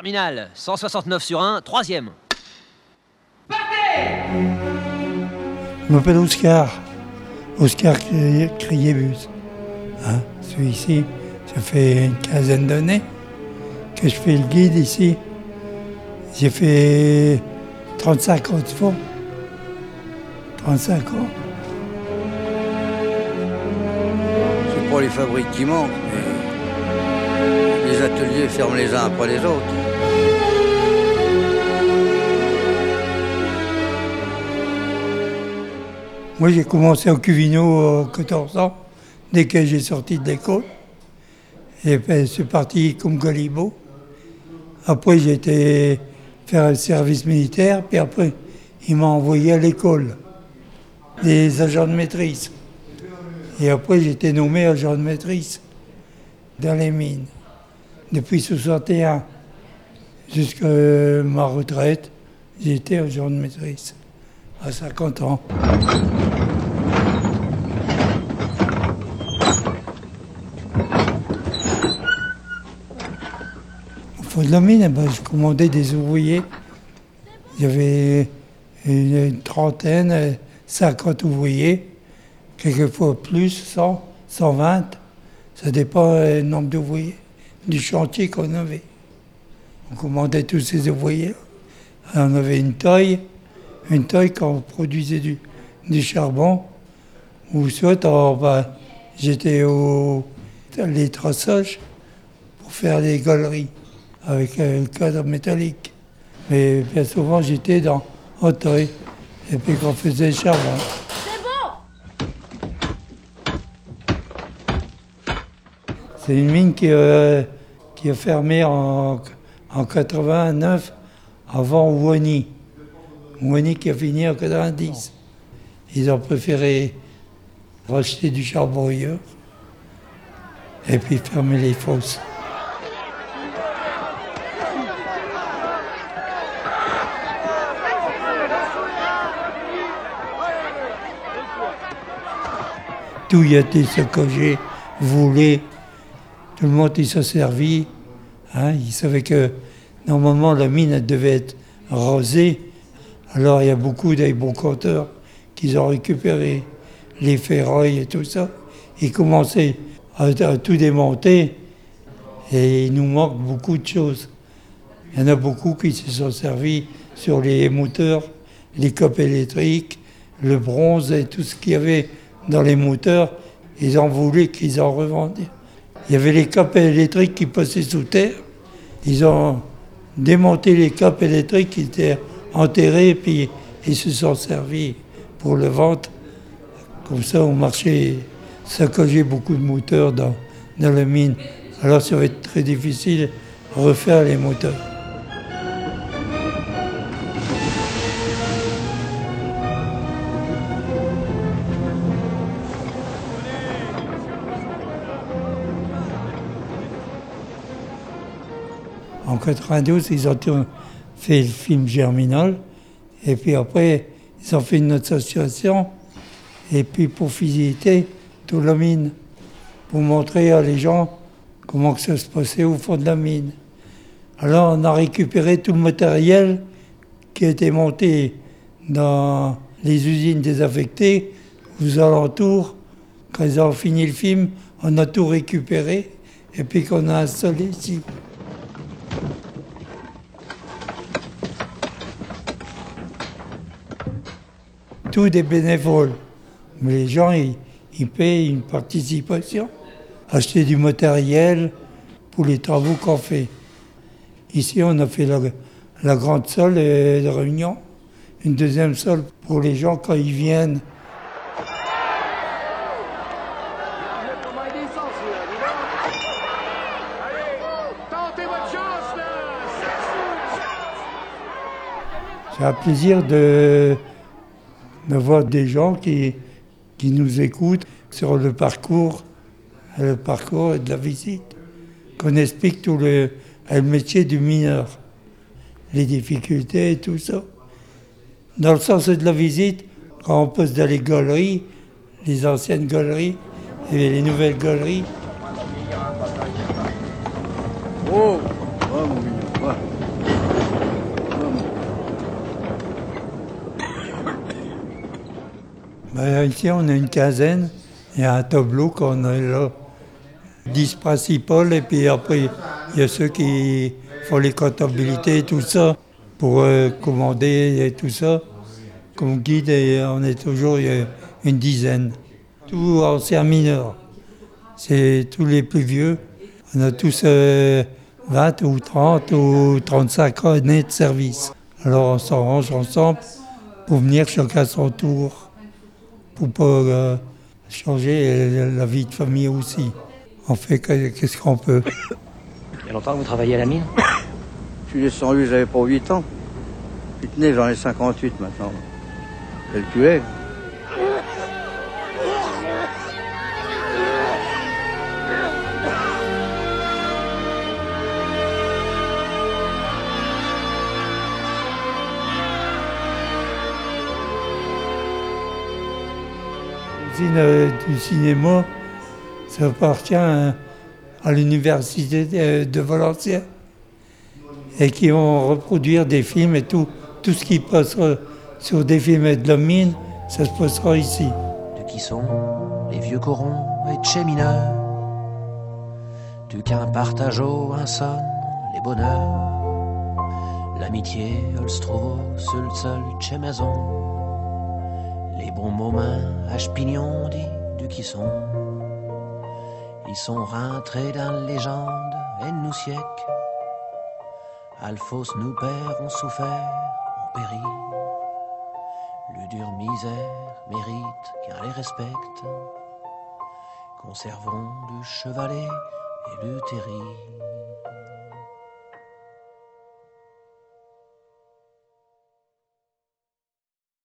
Terminal, 169 sur 1, troisième. Je m'appelle Oscar, Oscar Criébus. Hein, Celui-ci, ça fait une quinzaine d'années que je fais le guide ici. J'ai fait 35 ans de fond. 35 ans. C'est pas les fabriques qui manquent, mais les ateliers ferment les uns après les autres. Moi, j'ai commencé au Cuvino à 14 ans, dès que j'ai sorti de l'école. Et puis, c'est parti comme Galibo. Après, j'ai été faire le service militaire, puis après, il m'a envoyé à l'école des agents de maîtrise. Et après, j'ai été nommé agent de maîtrise dans les mines. Depuis 61 jusqu'à ma retraite, j'ai été agent de maîtrise à 50 ans. De la mine, eh ben, je commandais des ouvriers. Il y avait une trentaine, 50 ouvriers, quelquefois plus, 100, 120. Ça dépend du nombre d'ouvriers, du chantier qu'on avait. On commandait tous ces ouvriers. On avait une taille, une taille quand on produisait du, charbon, ou soit bah, j'étais au les traçages pour faire les galeries avec le cadre métallique. Mais bien souvent j'étais dans taille, et puis qu'on faisait le charbon. C'est une mine qui, euh, qui a fermé en, en 89 avant Wani. Wani qui a fini en 90. Ils ont préféré racheter du charbon ailleurs et puis fermer les fosses. Tout y été ce que j'ai voulu. Tout le monde s'est servi. Hein. Ils savaient que normalement la mine devait être rosée. Alors il y a beaucoup des qui ont récupéré les ferrailles et tout ça. Ils commençaient à, tout démonter et il nous manque beaucoup de choses. Il y en a beaucoup qui se sont servis sur les moteurs, les copes électriques, le bronze et tout ce qu'il y avait dans les moteurs. Ils ont voulu qu'ils en revendaient. Il y avait les copes électriques qui passaient sous terre. Ils ont démonté les copes électriques qui étaient enterrés, puis ils se sont servis pour le vente. Comme ça, au marché, ça beaucoup de moteurs dans, dans la mine. Alors ça va être très difficile de refaire les moteurs. 92, ils ont fait le film Germinal. Et puis après, ils ont fait une association. Et puis pour visiter toute la mine, pour montrer à les gens comment que ça se passait au fond de la mine. Alors on a récupéré tout le matériel qui était monté dans les usines désaffectées, aux alentours. Quand ils ont fini le film, on a tout récupéré et puis qu'on a installé ici. Tout des bénévoles. Mais les gens, ils, payent une participation, acheter du matériel pour les travaux qu'on fait. Ici, on a fait la, grande salle de réunion, une deuxième salle pour les gens quand ils viennent. C'est un plaisir de de voir des gens qui, qui nous écoutent sur le parcours, le parcours de la visite, qu'on explique tout le, métier du mineur, les difficultés et tout ça. Dans le sens de la visite, quand on passe dans les galeries, les anciennes galeries et les nouvelles galeries. Oh, Ben, ici, on a une quinzaine. Il y a un tableau qu'on a là. 10 principales et puis après, il y a ceux qui font les comptabilités et tout ça pour euh, commander et tout ça. Comme guide, et on est toujours une dizaine. Tout anciens mineurs. C'est tous les plus vieux. On a tous euh, 20 ou 30 ou 35 années de service. Alors on s'arrange ensemble pour venir chacun son tour, pour pas euh, changer la vie de famille aussi. On fait que- qu'est-ce qu'on peut. Il y a longtemps que vous travaillez à la mine? Je suis descendu, j'avais pas 8 ans. Puis tenez, j'en ai 58 maintenant. Calculez. L'usine euh, du cinéma, ça appartient à, l'université de, Valenciennes et qui vont reproduire des films et tout. Tout ce qui passera sur des films et de la mine, ça se passera ici. de qui sont les vieux corons et chemineurs, du qu'un les bonheurs, l'amitié chez les bons moments à pignon dit du qui sont, ils sont rentrés dans légende et nous siècles, Alphos nous pères ont souffert, ont péri. Le dur misère mérite qu'un les respecte. Conservons le chevalet et le terri.